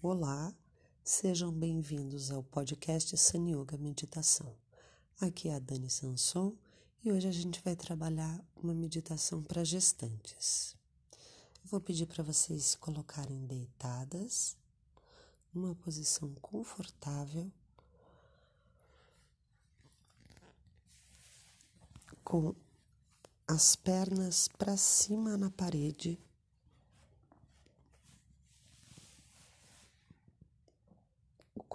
Olá, sejam bem-vindos ao podcast San Yoga Meditação. Aqui é a Dani Sanson e hoje a gente vai trabalhar uma meditação para gestantes. Eu vou pedir para vocês se colocarem deitadas, numa posição confortável, com as pernas para cima na parede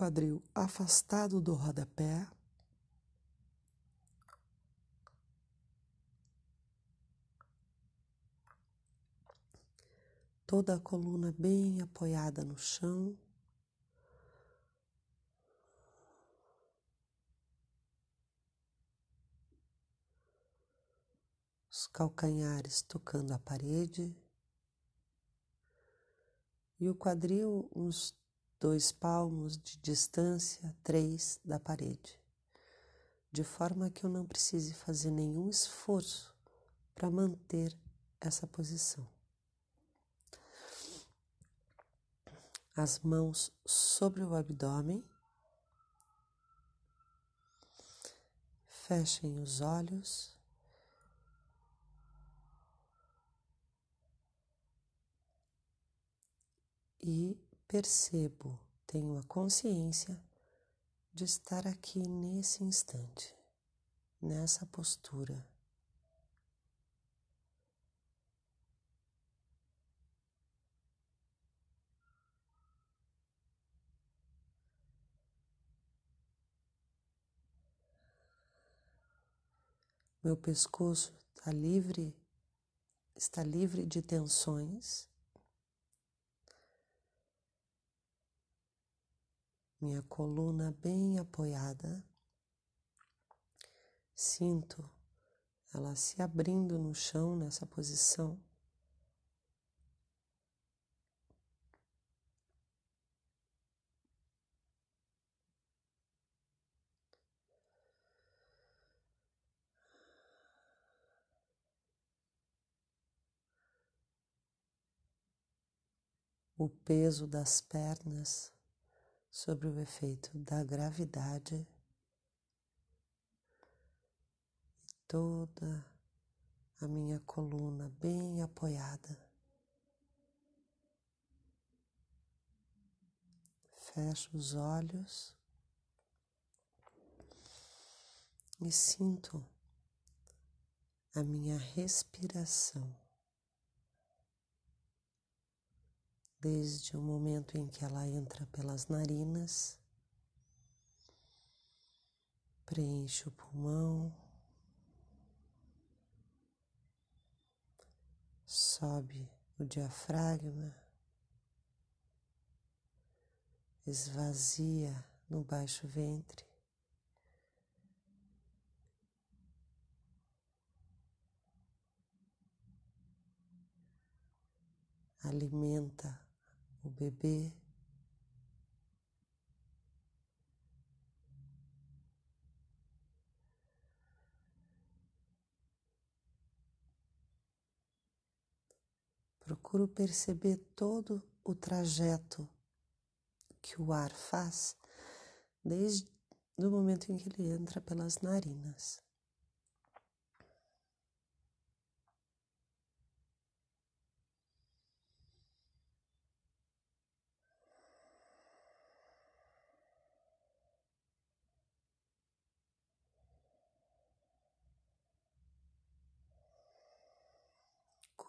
quadril afastado do rodapé. Toda a coluna bem apoiada no chão. Os calcanhares tocando a parede. E o quadril uns dois palmos de distância, três da parede, de forma que eu não precise fazer nenhum esforço para manter essa posição. As mãos sobre o abdômen, fechem os olhos. E percebo, tenho a consciência de estar aqui nesse instante, nessa postura. Meu pescoço está livre, está livre de tensões. Minha coluna bem apoiada. Sinto ela se abrindo no chão nessa posição. O peso das pernas sobre o efeito da gravidade e toda a minha coluna bem apoiada. Fecho os olhos e sinto a minha respiração. Desde o momento em que ela entra pelas narinas, preenche o pulmão, sobe o diafragma, esvazia no baixo ventre. alimenta o bebê. Procuro perceber todo o trajeto que o ar faz desde o momento em que ele entra pelas narinas.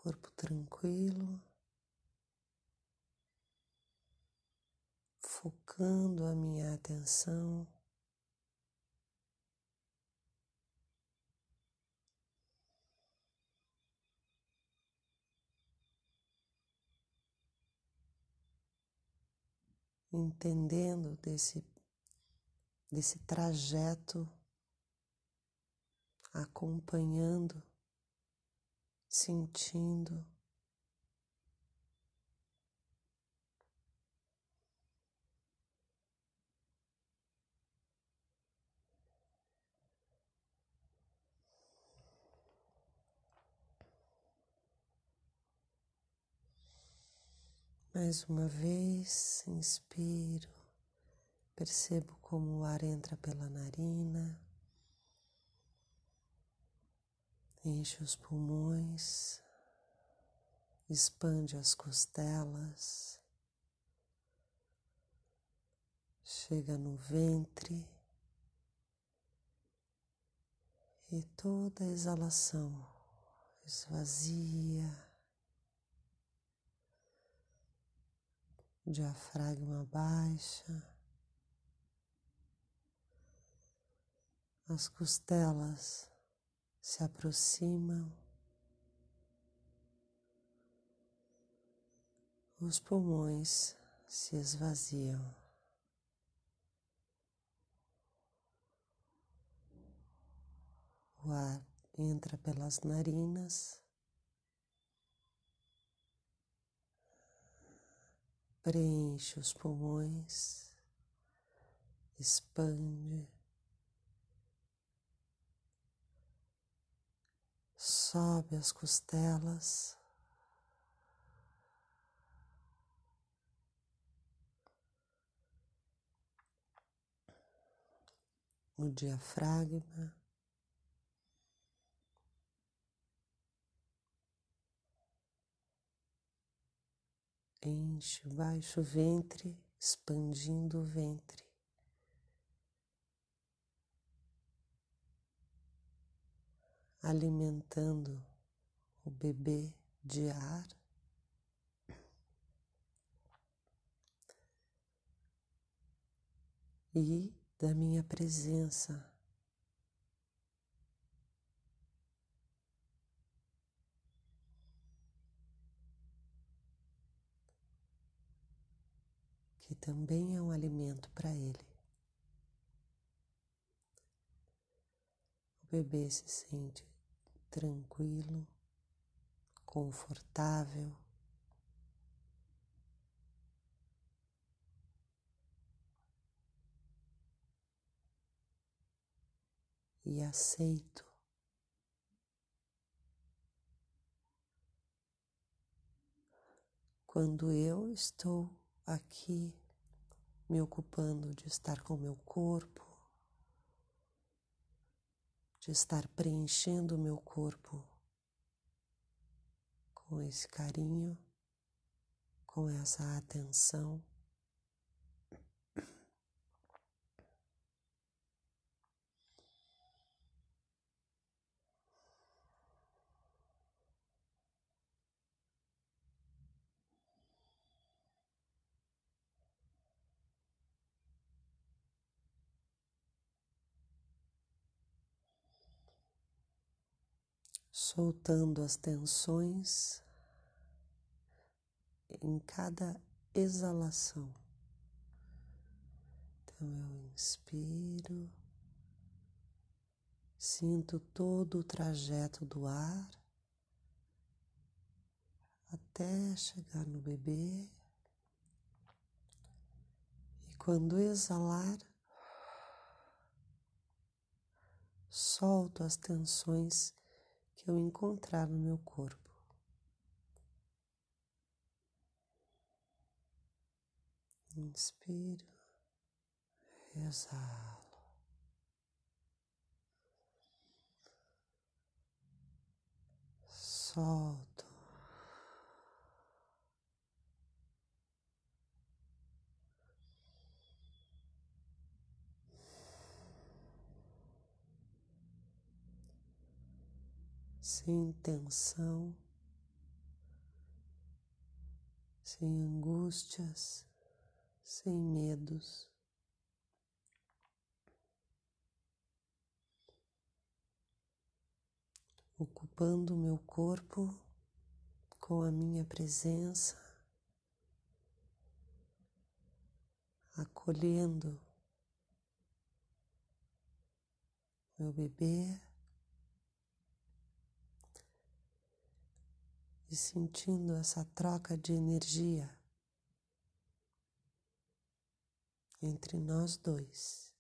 Corpo tranquilo, focando a minha atenção. Entendendo desse, desse trajeto, acompanhando sentindo. Mais uma vez, inspiro, percebo como o ar entra pela narina, enche os pulmões, expande as costelas, chega no ventre e toda exalação esvazia. Diafragma baixa, as costelas se aproximam, os pulmões se esvaziam. O ar entra pelas narinas. Preenche os pulmões, expande, sobe as costelas. O diafragma. enche o baixo ventre, expandindo o ventre. Alimentando o bebê de ar. E da minha presença que também é um alimento para ele. O bebê se sente tranquilo, confortável. E aceito quando eu estou aqui me ocupando de estar com meu corpo, de estar preenchendo o meu corpo com esse carinho, com essa atenção. Soltando as tensões em cada exalação. Então eu inspiro, sinto todo o trajeto do ar até chegar no bebê. E quando exalar, solto as tensões que eu encontrar no meu corpo. Inspiro, exalo. Solto. Sem tensão, sem angústias, sem medos. Ocupando o meu corpo com a minha presença, acolhendo meu bebê. E sentindo essa troca de energia entre nós dois.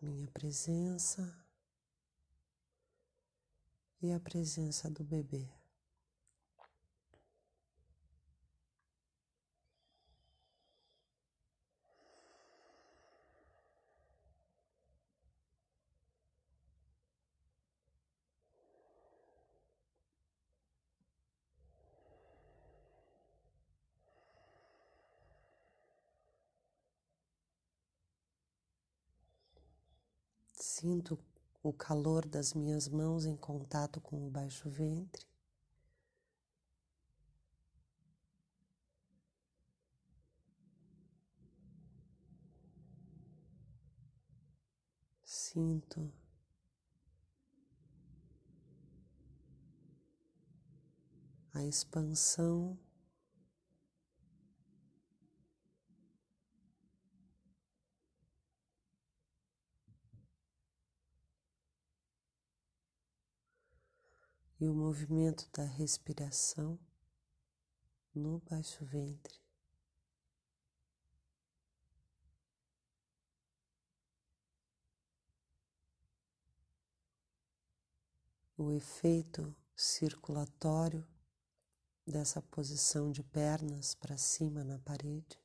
A minha presença e a presença do bebê. Sinto o calor das minhas mãos em contato com o baixo ventre. Sinto a expansão e o movimento da respiração no baixo ventre. O efeito circulatório dessa posição de pernas para cima na parede.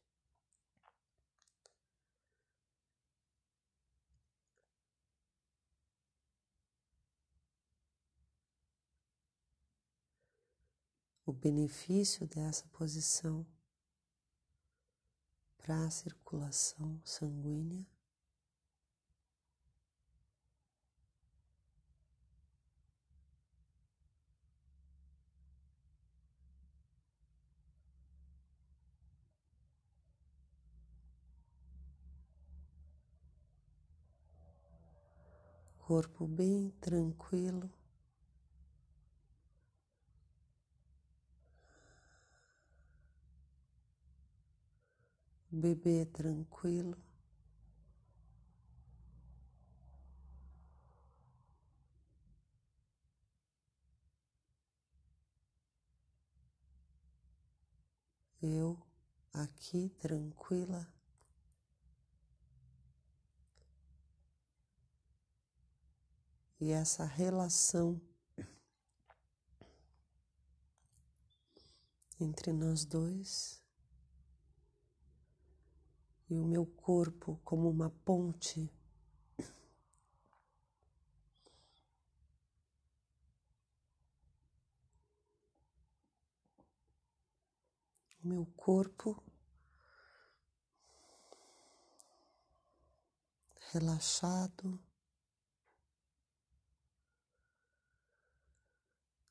O benefício dessa posição para a circulação sanguínea. Corpo bem tranquilo. Bebê tranquilo. Eu aqui tranquila. E essa relação entre nós dois e o meu corpo como uma ponte. O meu corpo relaxado,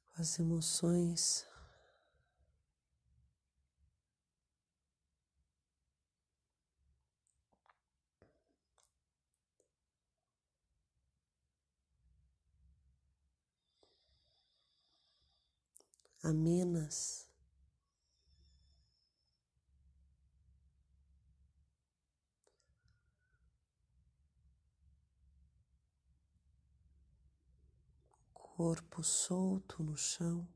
com as emoções amenas. Corpo solto no chão,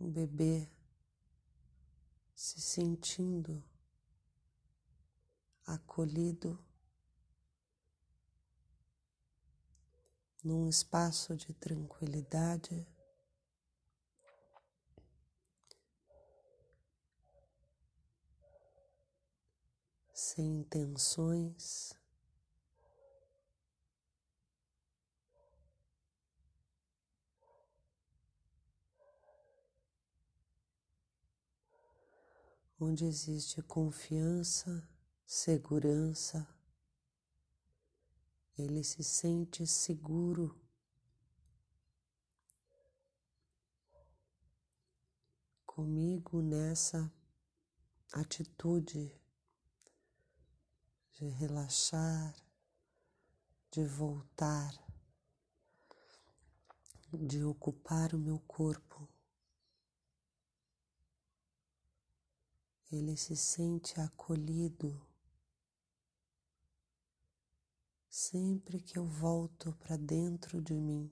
o bebê se sentindo acolhido num espaço de tranquilidade. Sem intenções, onde existe confiança, segurança, ele se sente seguro. Comigo nessa atitude de relaxar, de voltar, de ocupar o meu corpo. Ele se sente acolhido sempre que eu volto para dentro de mim,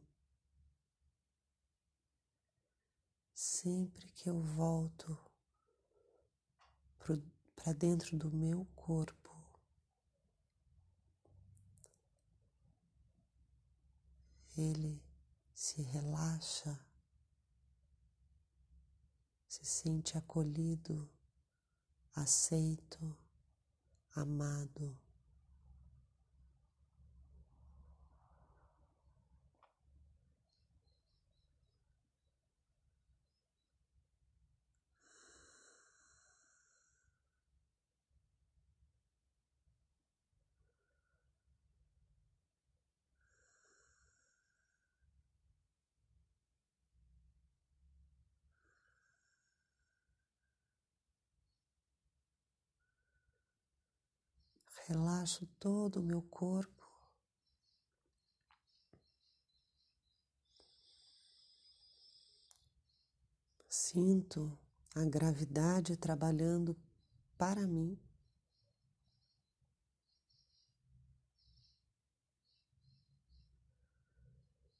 sempre que eu volto para dentro do meu corpo, ele se relaxa, se sente acolhido, aceito, amado. Relaxo todo o meu corpo. Sinto a gravidade trabalhando para mim.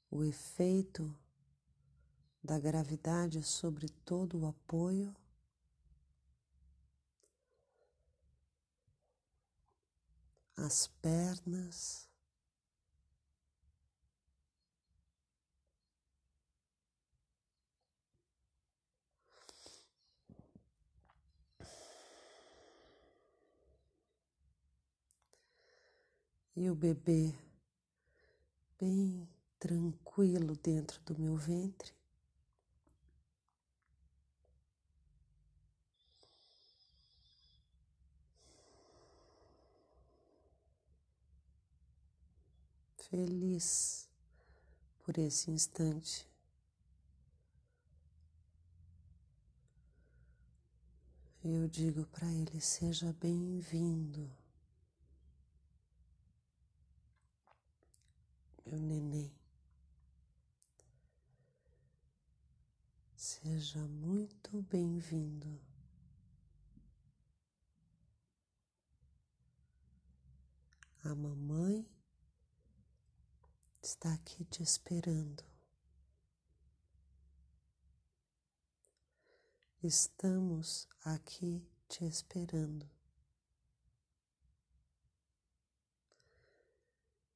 O efeito da gravidade sobre todo o apoio. As pernas. E o bebê bem tranquilo dentro do meu ventre. Feliz por esse instante. Eu digo para ele: seja bem-vindo, meu neném. Seja muito bem-vindo. A mamãe está aqui te esperando. Estamos aqui te esperando.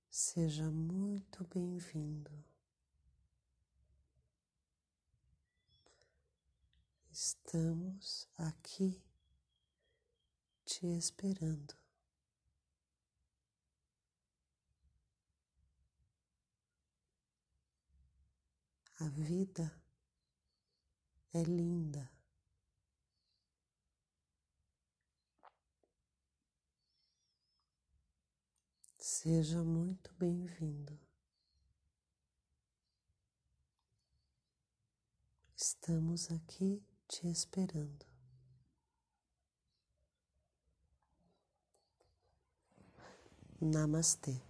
Seja muito bem-vindo. Estamos aqui te esperando. A vida é linda. Seja muito bem-vindo. Estamos aqui te esperando. Namastê.